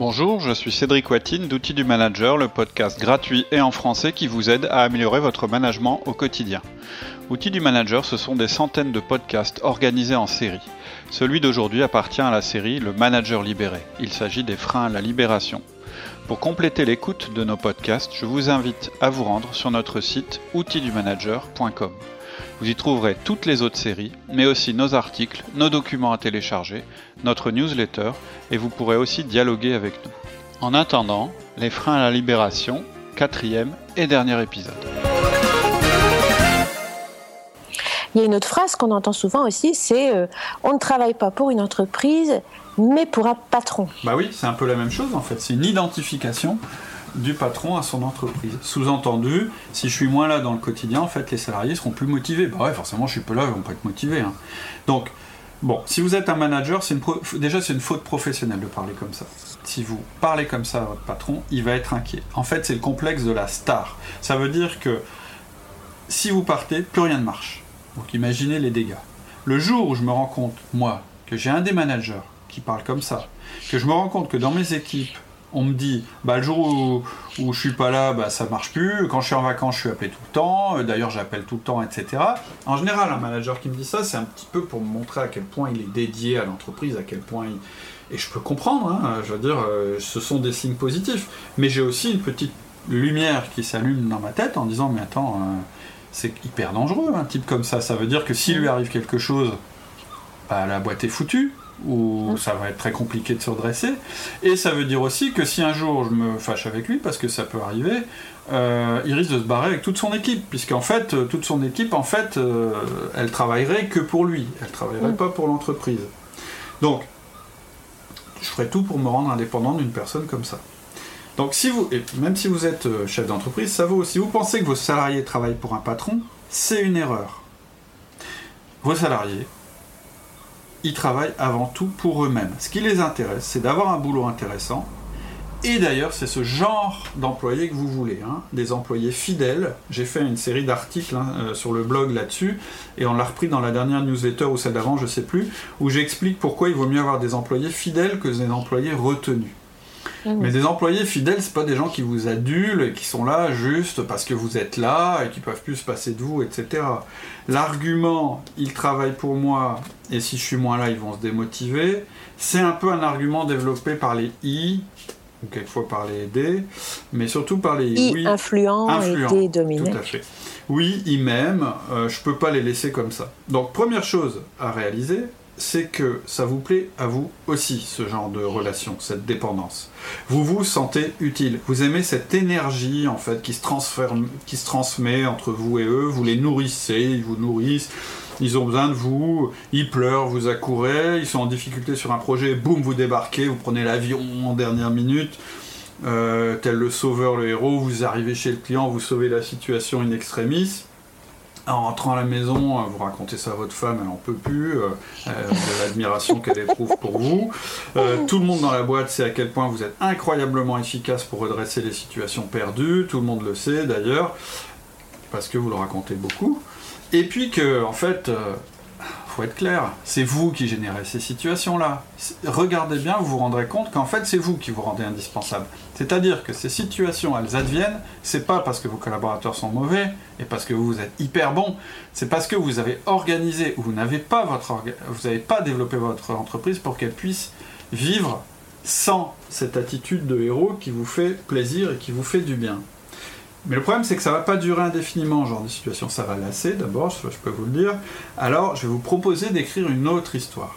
Bonjour, je suis Cédric Watine d'Outils du Manager, le podcast gratuit et en français qui vous aide à améliorer votre management au quotidien. Outils du Manager, ce sont des centaines de podcasts organisés en série. Celui d'aujourd'hui appartient à la série Le Manager libéré. Il s'agit des freins à la libération. Pour compléter l'écoute de nos podcasts, je vous invite à vous rendre sur notre site outildumanager.com. Vous y trouverez toutes les autres séries, mais aussi nos articles, nos documents à télécharger, notre newsletter, et vous pourrez aussi dialoguer avec nous. En attendant, les freins à la libération, quatrième et dernier épisode. Il y a une autre phrase qu'on entend souvent aussi, c'est euh, on ne travaille pas pour une entreprise, mais pour un patron. Bah oui, c'est un peu la même chose en fait. C'est une identification du patron à son entreprise. Sous-entendu, si je suis moins là dans le quotidien, en fait, les salariés seront plus motivés. Bah ouais, forcément, je suis pas là, ils vont pas être motivés. Hein. Donc, bon, si vous êtes un manager, c'est déjà c'est une faute professionnelle de parler comme ça. Si vous parlez comme ça à votre patron, il va être inquiet. En fait, c'est le complexe de la star. Ça veut dire que si vous partez, plus rien ne marche. Donc, imaginez les dégâts. Le jour où je me rends compte, moi, que j'ai un des managers qui parle comme ça, que je me rends compte que dans mes équipes, on me dit, bah, le jour où, où je suis pas là, bah, ça marche plus. Quand je suis en vacances, je suis appelé tout le temps. Euh, d'ailleurs, j'appelle tout le temps, etc. En général, un manager qui me dit ça, c'est un petit peu pour me montrer à quel point il est dédié à l'entreprise, à quel point il... Et je peux comprendre, hein, je veux dire, euh, ce sont des signes positifs. Mais j'ai aussi une petite lumière qui s'allume dans ma tête en disant, mais attends, euh, c'est hyper dangereux, un type comme ça. Ça veut dire que s'il lui arrive quelque chose, bah, la boîte est foutue où ça va être très compliqué de se redresser. Et ça veut dire aussi que si un jour je me fâche avec lui, parce que ça peut arriver, euh, il risque de se barrer avec toute son équipe, puisqu'en fait, euh, toute son équipe, en fait, euh, elle travaillerait que pour lui, elle travaillerait pas pour l'entreprise. Donc, je ferai tout pour me rendre indépendant d'une personne comme ça. Donc, si vous, et même si vous êtes chef d'entreprise, ça vaut. Si vous pensez que vos salariés travaillent pour un patron, c'est une erreur. Vos salariés, ils travaillent avant tout pour eux-mêmes. Ce qui les intéresse, c'est d'avoir un boulot intéressant. Et d'ailleurs, c'est ce genre d'employés que vous voulez, hein. des employés fidèles. J'ai fait une série d'articles hein, euh, sur le blog là-dessus, et on l'a repris dans la dernière newsletter ou celle d'avant, je ne sais plus, où j'explique pourquoi il vaut mieux avoir des employés fidèles que des employés retenus. Mmh. Mais des employés fidèles, c'est pas des gens qui vous adulent et qui sont là juste parce que vous êtes là et qui peuvent plus se passer de vous, etc. L'argument ils travaillent pour moi et si je suis moins là, ils vont se démotiver, c'est un peu un argument développé par les I, ou quelquefois par les D, mais surtout par les I. oui, influent, influent et D Tout à fait. Oui, ils m'aiment, euh, je peux pas les laisser comme ça. Donc première chose à réaliser, c'est que ça vous plaît à vous aussi, ce genre de relation, cette dépendance. Vous vous sentez utile. Vous aimez cette énergie, en fait, qui se, transmet entre vous et eux. Vous les nourrissez, ils vous nourrissent. Ils ont besoin de vous, ils pleurent, vous accourez, ils sont en difficulté sur un projet, boum, vous débarquez, vous prenez l'avion en dernière minute, euh, tel le sauveur, le héros, vous arrivez chez le client, vous sauvez la situation in extremis en rentrant à la maison, euh, vous racontez ça à votre femme, elle n'en peut plus, euh, euh, de l'admiration qu'elle éprouve pour vous. tout le monde dans la boîte sait à quel point vous êtes incroyablement efficace pour redresser les situations perdues, tout le monde le sait d'ailleurs, parce que vous le racontez beaucoup. Et puis que, en fait, faut être clair, c'est vous qui générez ces situations-là. Regardez bien, vous vous rendrez compte qu'en fait, c'est vous qui vous rendez indispensable. C'est-à-dire que ces situations, elles adviennent, c'est pas parce que vos collaborateurs sont mauvais et parce que vous êtes hyper bon, c'est parce que vous avez organisé ou vous n'avez pas votre vous n'avez pas développé votre entreprise pour qu'elle puisse vivre sans cette attitude de héros qui vous fait plaisir et qui vous fait du bien. Mais le problème, c'est que ça ne va pas durer indéfiniment, genre de situation. Ça va lasser, d'abord, je peux vous le dire. Alors, je vais vous proposer d'écrire une autre histoire.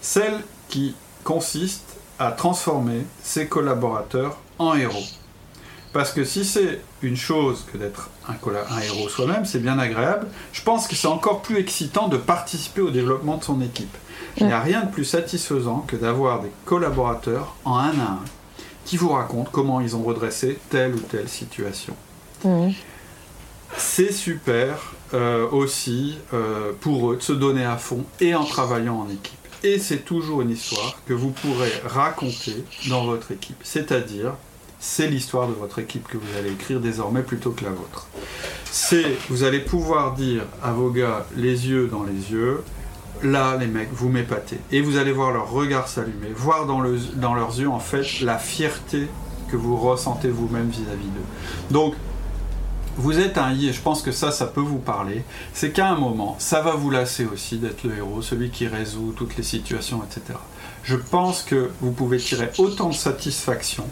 Celle qui consiste à transformer ses collaborateurs en héros. Parce que si c'est une chose que d'être un, un, héros soi-même, c'est bien agréable, je pense que c'est encore plus excitant de participer au développement de son équipe. Il n'y a rien de plus satisfaisant que d'avoir des collaborateurs en un à un qui vous racontent comment ils ont redressé telle ou telle situation. C'est super euh, aussi euh, pour eux de se donner à fond et en travaillant en équipe. Et c'est toujours une histoire que vous pourrez raconter dans votre équipe. C'est-à-dire, c'est l'histoire de votre équipe que vous allez écrire désormais plutôt que la vôtre. C'est, vous allez pouvoir dire à vos gars les yeux dans les yeux, là, les mecs, vous m'épatez. Et vous allez voir leur regard s'allumer, voir dans, dans leurs yeux, en fait, la fierté que vous ressentez vous-même vis-à-vis d'eux. Donc, vous êtes un I, et je pense que ça, ça peut vous parler, c'est qu'à un moment, ça va vous lasser aussi d'être le héros, celui qui résout toutes les situations, etc. Je pense que vous pouvez tirer autant de satisfaction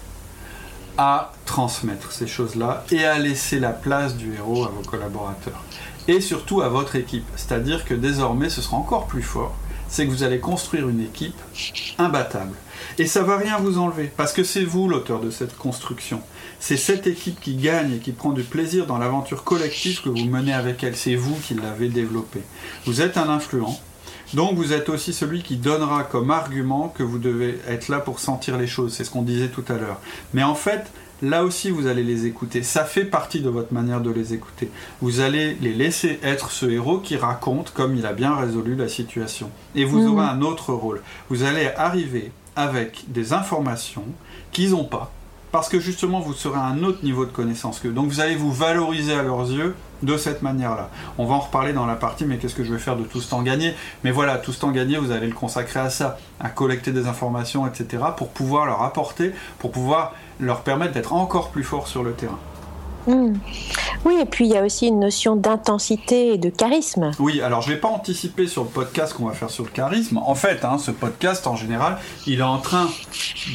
à transmettre ces choses-là et à laisser la place du héros à vos collaborateurs. Et surtout à votre équipe. C'est-à-dire que désormais, ce sera encore plus fort. C'est que vous allez construire une équipe imbattable. Et ça va rien vous enlever, parce que c'est vous l'auteur de cette construction. C'est cette équipe qui gagne et qui prend du plaisir dans l'aventure collective que vous menez avec elle. C'est vous qui l'avez développée. Vous êtes un influent, donc vous êtes aussi celui qui donnera comme argument que vous devez être là pour sentir les choses. C'est ce qu'on disait tout à l'heure. Mais en fait, là aussi vous allez les écouter. Ça fait partie de votre manière de les écouter. Vous allez les laisser être ce héros qui raconte comme il a bien résolu la situation. Et vous aurez un autre rôle. Vous allez arriver avec des informations qu'ils n'ont pas, parce que justement vous serez à un autre niveau de connaissance que Donc vous allez vous valoriser à leurs yeux de cette manière-là. On va en reparler dans la partie, mais qu'est-ce que je vais faire de tout ce temps gagné? Mais voilà, tout ce temps gagné, vous allez le consacrer à ça, à collecter des informations, etc., pour pouvoir leur apporter, pour pouvoir leur permettre d'être encore plus forts sur le terrain. Hmm. Oui, et puis il y a aussi une notion d'intensité et de charisme. Oui, alors je ne vais pas anticiper sur le podcast qu'on va faire sur le charisme. En fait, hein, ce podcast, en général, il est en train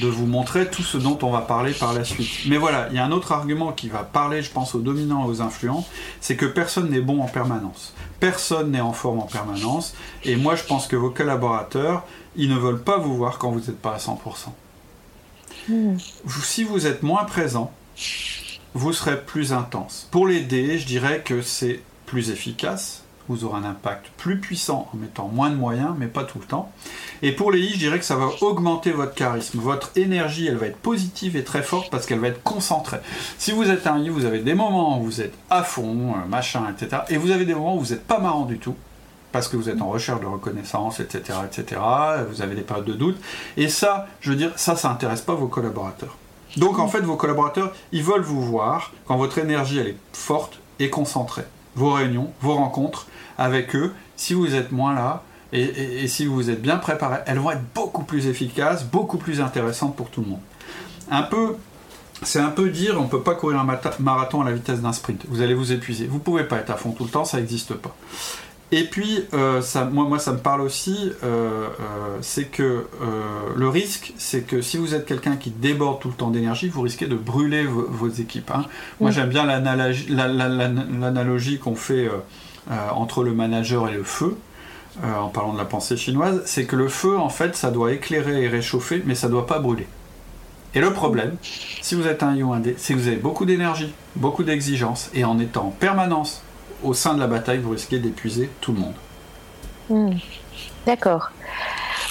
de vous montrer tout ce dont on va parler par la suite. Mais voilà, il y a un autre argument qui va parler, je pense, aux dominants et aux influents, c'est que personne n'est bon en permanence. Personne n'est en forme en permanence. Et moi, je pense que vos collaborateurs, ils ne veulent pas vous voir quand vous n'êtes pas à 100%. Hmm. Si vous êtes moins présent, vous serez plus intense. Pour les D, je dirais que c'est plus efficace. Vous aurez un impact plus puissant en mettant moins de moyens, mais pas tout le temps. Et pour les I, je dirais que ça va augmenter votre charisme. Votre énergie, elle va être positive et très forte parce qu'elle va être concentrée. Si vous êtes un I, vous avez des moments où vous êtes à fond, euh, machin, etc. Et vous avez des moments où vous n'êtes pas marrant du tout parce que vous êtes en recherche de reconnaissance, etc., etc. Vous avez des périodes de doute. Et ça, je veux dire, ça, ça n'intéresse pas vos collaborateurs. Donc en fait, vos collaborateurs, ils veulent vous voir quand votre énergie est forte et concentrée. Vos réunions, vos rencontres avec eux, si vous êtes moins là et, si vous êtes bien préparé, elles vont être beaucoup plus efficaces, beaucoup plus intéressantes pour tout le monde. Un peu, c'est un peu dire on ne peut pas courir un marathon à la vitesse d'un sprint. Vous allez vous épuiser. Vous ne pouvez pas être à fond tout le temps, ça n'existe pas. Et puis, euh, ça, moi, moi, ça me parle aussi, euh, euh, c'est que le risque, c'est que si vous êtes quelqu'un qui déborde tout le temps d'énergie, vous risquez de brûler vos, équipes. Hein. Moi, j'aime bien l'analogie qu'on fait entre le manager et le feu, en parlant de la pensée chinoise, c'est que le feu, en fait, ça doit éclairer et réchauffer, mais ça ne doit pas brûler. Et le problème, si vous êtes un I ou un D, c'est que vous avez beaucoup d'énergie, beaucoup d'exigence, et en étant en permanence au sein de la bataille, vous risquez d'épuiser tout le monde. Hmm. D'accord.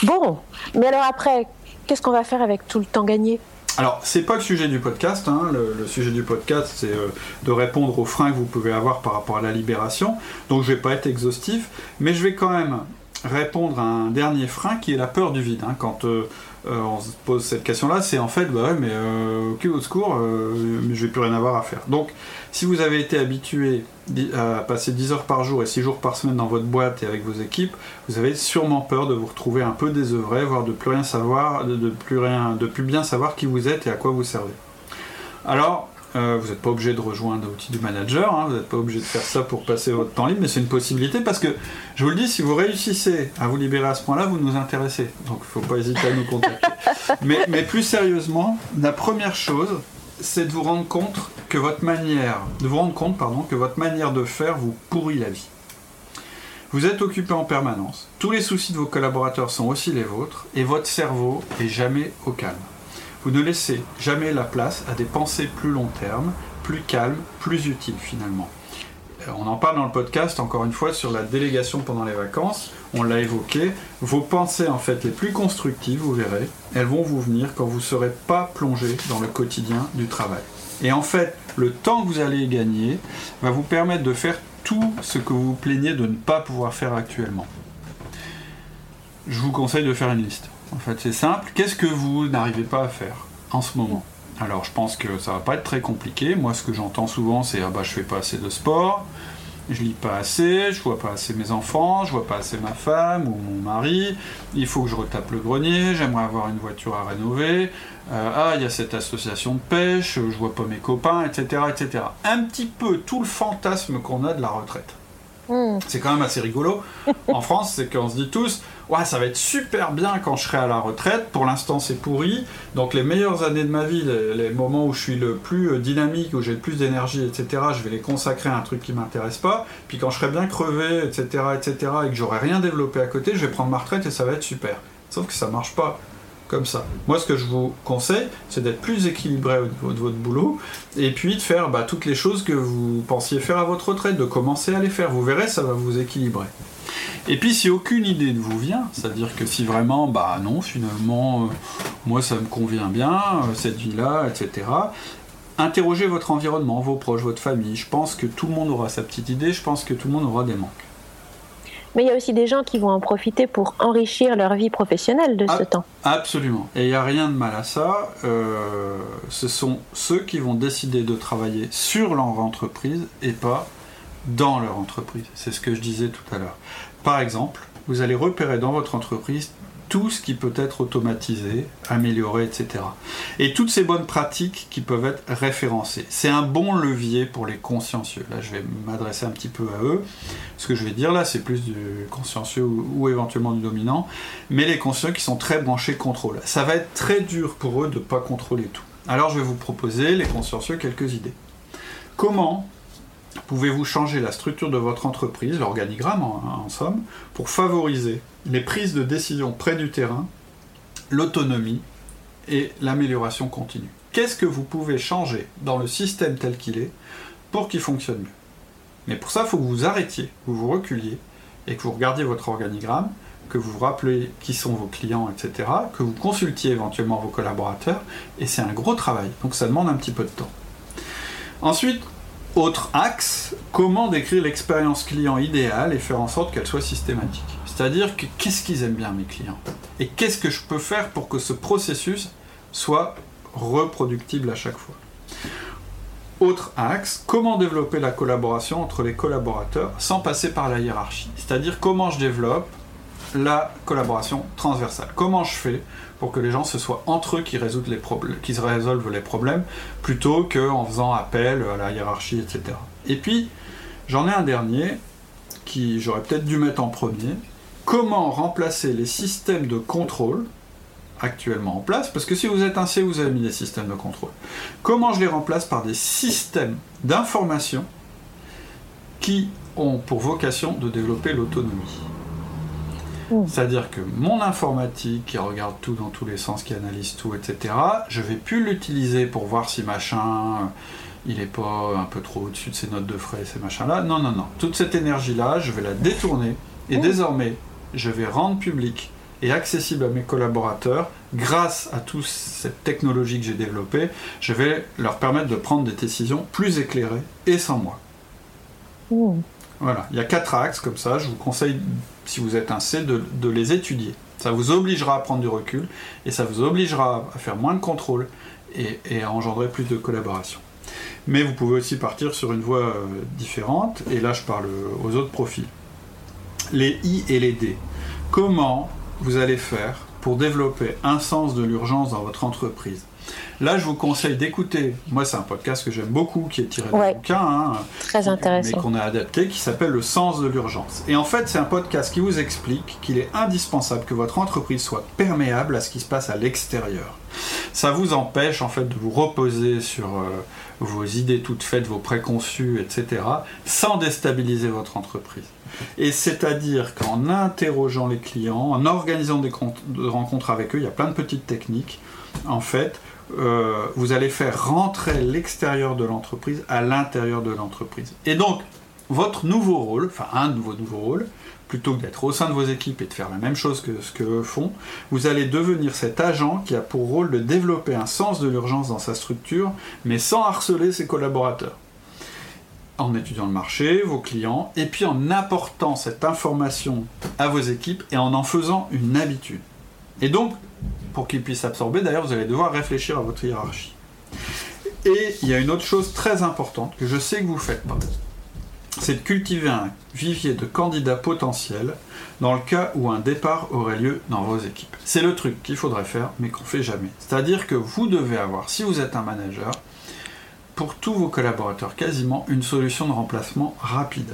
Bon, mais alors après, qu'est-ce qu'on va faire avec tout le temps gagné? Alors, c'est pas le sujet du podcast. Hein. Le, sujet du podcast, c'est euh, de répondre aux freins que vous pouvez avoir par rapport à la libération. Donc, je vais pas être exhaustif, mais je vais quand même répondre à un dernier frein qui est la peur du vide. Hein. Quand euh, euh, on se pose cette question-là, c'est en fait, bah ouais, mais euh, ok, au secours, euh, je vais plus rien avoir à faire. Donc, si vous avez été habitué à passer 10 heures par jour et 6 jours par semaine dans votre boîte et avec vos équipes, vous avez sûrement peur de vous retrouver un peu désœuvré, voire de plus rien savoir, de, plus rien, de plus bien savoir qui vous êtes et à quoi vous servez. Alors, euh, vous n'êtes pas obligé de rejoindre l'outil du manager, hein, vous n'êtes pas obligé de faire ça pour passer votre temps libre, mais c'est une possibilité parce que, je vous le dis, si vous réussissez à vous libérer à ce point-là, vous nous intéressez. Donc il ne faut pas hésiter à nous contacter. mais, mais, plus sérieusement, la première chose, c'est de vous rendre compte que votre manière, de vous rendre compte, pardon, que votre manière de faire vous pourrit la vie. Vous êtes occupé en permanence, tous les soucis de vos collaborateurs sont aussi les vôtres, et votre cerveau est jamais au calme. Vous ne laissez jamais la place à des pensées plus long terme, plus calmes, plus utiles finalement. Euh, on en parle dans le podcast, encore une fois, sur la délégation pendant les vacances. On l'a évoqué. Vos pensées, en fait, les plus constructives, vous verrez, elles vont vous venir quand vous ne serez pas plongé dans le quotidien du travail. Et en fait, le temps que vous allez gagner va vous permettre de faire tout ce que vous vous plaignez de ne pas pouvoir faire actuellement. Je vous conseille de faire une liste. En fait, c'est simple. Qu'est-ce que vous n'arrivez pas à faire en ce moment? Alors, je pense que ça va pas être très compliqué. Moi, ce que j'entends souvent, c'est ah bah je fais pas assez de sport, je lis pas assez, je vois pas assez mes enfants, je vois pas assez ma femme ou mon mari, il faut que je retape le grenier, j'aimerais avoir une voiture à rénover, euh, ah, il y a cette association de pêche, je vois pas mes copains, etc., etc. Un petit peu tout le fantasme qu'on a de la retraite. Hmm. C'est quand même assez rigolo. en France, c'est qu'on se dit tous, ouais, ça va être super bien quand je serai à la retraite. Pour l'instant, c'est pourri. Donc, les meilleures années de ma vie, les, moments où je suis le plus euh, dynamique, où j'ai le plus d'énergie, etc., je vais les consacrer à un truc qui m'intéresse pas. Puis, quand je serai bien crevé, etc., etc., et que j'aurai rien développé à côté, je vais prendre ma retraite et ça va être super. Sauf que ça marche pas comme ça. Moi, ce que je vous conseille, c'est d'être plus équilibré au niveau de votre boulot, et puis de faire bah, toutes les choses que vous pensiez faire à votre retraite, de commencer à les faire. Vous verrez, ça va vous équilibrer. Et puis, si aucune idée ne vous vient, c'est-à-dire que si vraiment, bah non, finalement, euh, moi, ça me convient bien, euh, cette vie-là, etc., interrogez votre environnement, vos proches, votre famille. Je pense que tout le monde aura sa petite idée, je pense que tout le monde aura des manques. Mais il y a aussi des gens qui vont en profiter pour enrichir leur vie professionnelle de ce temps. Absolument. Et il n'y a rien de mal à ça. Euh, ce sont ceux qui vont décider de travailler sur leur entreprise et pas dans leur entreprise. C'est ce que je disais tout à l'heure. Par exemple, vous allez repérer dans votre entreprise tout ce qui peut être automatisé, amélioré, etc. Et toutes ces bonnes pratiques qui peuvent être référencées. C'est un bon levier pour les consciencieux. Là, je vais m'adresser un petit peu à eux. Ce que je vais dire là, c'est plus du consciencieux ou, éventuellement du dominant. Mais les conscients qui sont très branchés contrôle. Ça va être très dur pour eux de ne pas contrôler tout. Alors, je vais vous proposer, les consciencieux, quelques idées. Comment pouvez-vous changer la structure de votre entreprise, l'organigramme en, somme, pour favoriser les prises de décision près du terrain, l'autonomie et l'amélioration continue? Qu'est-ce que vous pouvez changer dans le système tel qu'il est pour qu'il fonctionne mieux? Mais pour ça, il faut que vous arrêtiez, que vous reculiez et que vous regardiez votre organigramme, que vous vous rappelez qui sont vos clients, etc., que vous consultiez éventuellement vos collaborateurs, et c'est un gros travail, donc ça demande un petit peu de temps. Ensuite, autre axe, comment décrire l'expérience client idéale et faire en sorte qu'elle soit systématique? C'est-à-dire que qu'est-ce qu'ils aiment bien mes clients? Et qu'est-ce que je peux faire pour que ce processus soit reproductible à chaque fois? Autre axe, comment développer la collaboration entre les collaborateurs sans passer par la hiérarchie? C'est-à-dire comment je développe la collaboration transversale? Comment je fais pour que les gens ce soit entre eux qui, résolvent les problèmes, qui résolvent les problèmes plutôt qu'en faisant appel à la hiérarchie, etc. Et puis, j'en ai un dernier qui j'aurais peut-être dû mettre en premier. Comment remplacer les systèmes de contrôle actuellement en place, parce que si vous êtes un C, vous avez mis des systèmes de contrôle. Comment je les remplace par des systèmes d'information qui ont pour vocation de développer l'autonomie? C'est-à-dire que mon informatique qui regarde tout dans tous les sens, qui analyse tout, etc., je vais plus l'utiliser pour voir si machin, euh, il est pas un peu trop au-dessus de ses notes de frais, ces machins-là. Non, non, non. Toute cette énergie-là, je vais la détourner et désormais, je vais rendre public et accessible à mes collaborateurs grâce à toute cette technologie que j'ai développée, je vais leur permettre de prendre des décisions plus éclairées et sans moi. Voilà, il y a quatre axes comme ça, je vous conseille si vous êtes un C, de, les étudier. Ça vous obligera à prendre du recul et ça vous obligera à faire moins de contrôle et, à engendrer plus de collaboration. Mais vous pouvez aussi partir sur une voie euh, différente, et là je parle aux autres profils. Les I et les D. Comment vous allez faire pour développer un sens de l'urgence dans votre entreprise? Là, je vous conseille d'écouter. Moi, c'est un podcast que j'aime beaucoup, qui est tiré d'un bouquin. Hein, Très intéressant. Mais qu'on a adapté, qui s'appelle Le sens de l'urgence. Et en fait, c'est un podcast qui vous explique qu'il est indispensable que votre entreprise soit perméable à ce qui se passe à l'extérieur. Ça vous empêche, en fait, de vous reposer sur euh, vos idées toutes faites, vos préconçus, etc., sans déstabiliser votre entreprise. Et c'est-à-dire qu'en interrogeant les clients, en organisant des rencontres avec eux, il y a plein de petites techniques, en fait, euh, vous allez faire rentrer l'extérieur de l'entreprise à l'intérieur de l'entreprise. Et donc, votre nouveau rôle, enfin un de vos nouveaux rôles, plutôt que d'être au sein de vos équipes et de faire la même chose que ce qu'eux font, vous allez devenir cet agent qui a pour rôle de développer un sens de l'urgence dans sa structure, mais sans harceler ses collaborateurs. En étudiant le marché, vos clients, et puis en apportant cette information à vos équipes et en en faisant une habitude. Et donc, pour qu'il puisse absorber. D'ailleurs, vous allez devoir réfléchir à votre hiérarchie. Et il y a une autre chose très importante que je sais que vous faites c'est de cultiver un vivier de candidats potentiels dans le cas où un départ aurait lieu dans vos équipes. C'est le truc qu'il faudrait faire, mais qu'on fait jamais. C'est-à-dire que vous devez avoir, si vous êtes un manager, pour tous vos collaborateurs quasiment une solution de remplacement rapide.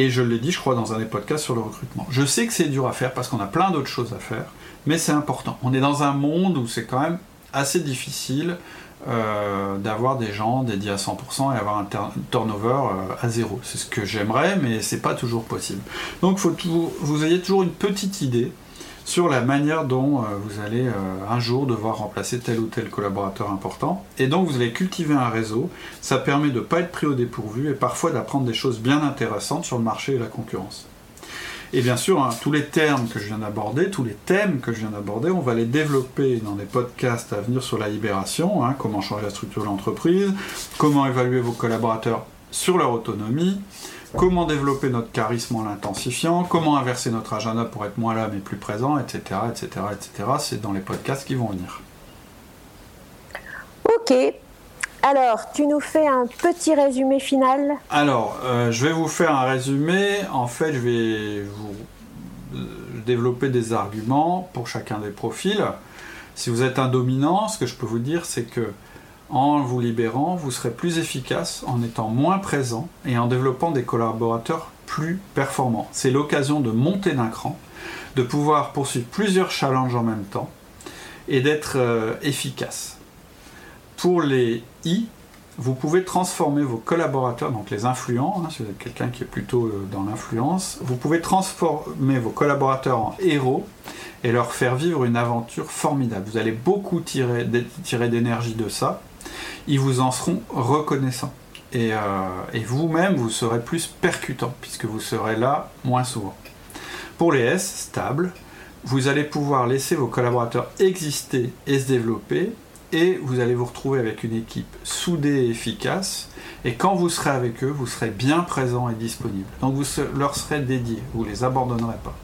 Et je l'ai dit, je crois, dans un des podcasts sur le recrutement. Je sais que c'est dur à faire parce qu'on a plein d'autres choses à faire, mais c'est important. On est dans un monde où c'est quand même assez difficile euh, d'avoir des gens dédiés à 100% et avoir un turnover euh, à zéro. C'est ce que j'aimerais, mais c'est pas toujours possible. Donc faut vous, vous ayez toujours une petite idée sur la manière dont euh, vous allez un jour devoir remplacer tel ou tel collaborateur important. Et donc vous allez cultiver un réseau. Ça permet de ne pas être pris au dépourvu et parfois d'apprendre des choses bien intéressantes sur le marché et la concurrence. Et bien sûr, hein, tous les termes que je viens d'aborder, tous les thèmes que je viens d'aborder, on va les développer dans des podcasts à venir sur la libération, hein, comment changer la structure de l'entreprise, comment évaluer vos collaborateurs sur leur autonomie, comment développer notre charisme en l'intensifiant, comment inverser notre agenda pour être moins là mais plus présent, etc. etc., etc. C'est dans les podcasts qui vont venir. Ok, alors, tu nous fais un petit résumé final? Alors, euh, je vais vous faire un résumé. En fait, je vais vous euh, développer des arguments pour chacun des profils. Si vous êtes un dominant, ce que je peux vous dire, c'est que en vous libérant, vous serez plus efficace en étant moins présent et en développant des collaborateurs plus performants. C'est l'occasion de monter d'un cran, de pouvoir poursuivre plusieurs challenges en même temps et d'être euh, efficace. Pour les I, vous pouvez transformer vos collaborateurs, donc les influents, hein, si vous êtes quelqu'un qui est plutôt euh, dans l'influence, vous pouvez transformer vos collaborateurs en héros et leur faire vivre une aventure formidable. Vous allez beaucoup tirer, d'énergie de ça. Ils vous en seront reconnaissants. Et, euh, vous-même, vous serez plus percutant, puisque vous serez là moins souvent. Pour les S, stables, vous allez pouvoir laisser vos collaborateurs exister et se développer et vous allez vous retrouver avec une équipe soudée et efficace. Et quand vous serez avec eux, vous serez bien présent et disponible. Donc vous leur serez dédié, vous ne les abandonnerez pas.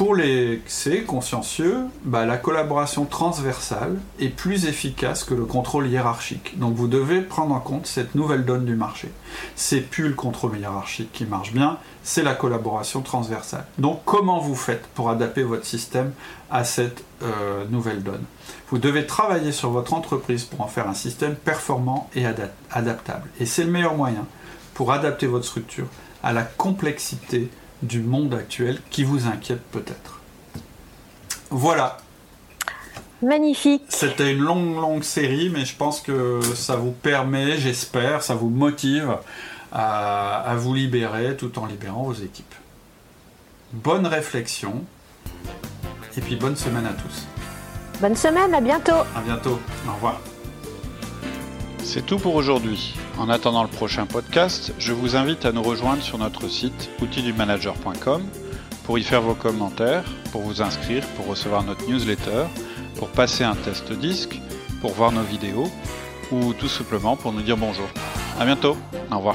Pour les C, consciencieux, bah, la collaboration transversale est plus efficace que le contrôle hiérarchique. Donc vous devez prendre en compte cette nouvelle donne du marché. C'est plus le contrôle hiérarchique qui marche bien, c'est la collaboration transversale. Donc comment vous faites pour adapter votre système à cette euh, nouvelle donne? Vous devez travailler sur votre entreprise pour en faire un système performant et adaptable. Et c'est le meilleur moyen pour adapter votre structure à la complexité du monde actuel qui vous inquiète peut-être. Voilà. Magnifique. C'était une longue, longue série, mais je pense que ça vous permet, j'espère, ça vous motive à, vous libérer tout en libérant vos équipes. Bonne réflexion et puis bonne semaine à tous. Bonne semaine, à bientôt. À bientôt, au revoir. C'est tout pour aujourd'hui. En attendant le prochain podcast, je vous invite à nous rejoindre sur notre site outildumanager.com pour y faire vos commentaires, pour vous inscrire, pour recevoir notre newsletter, pour passer un test disque, pour voir nos vidéos ou tout simplement pour nous dire bonjour. A bientôt, au revoir.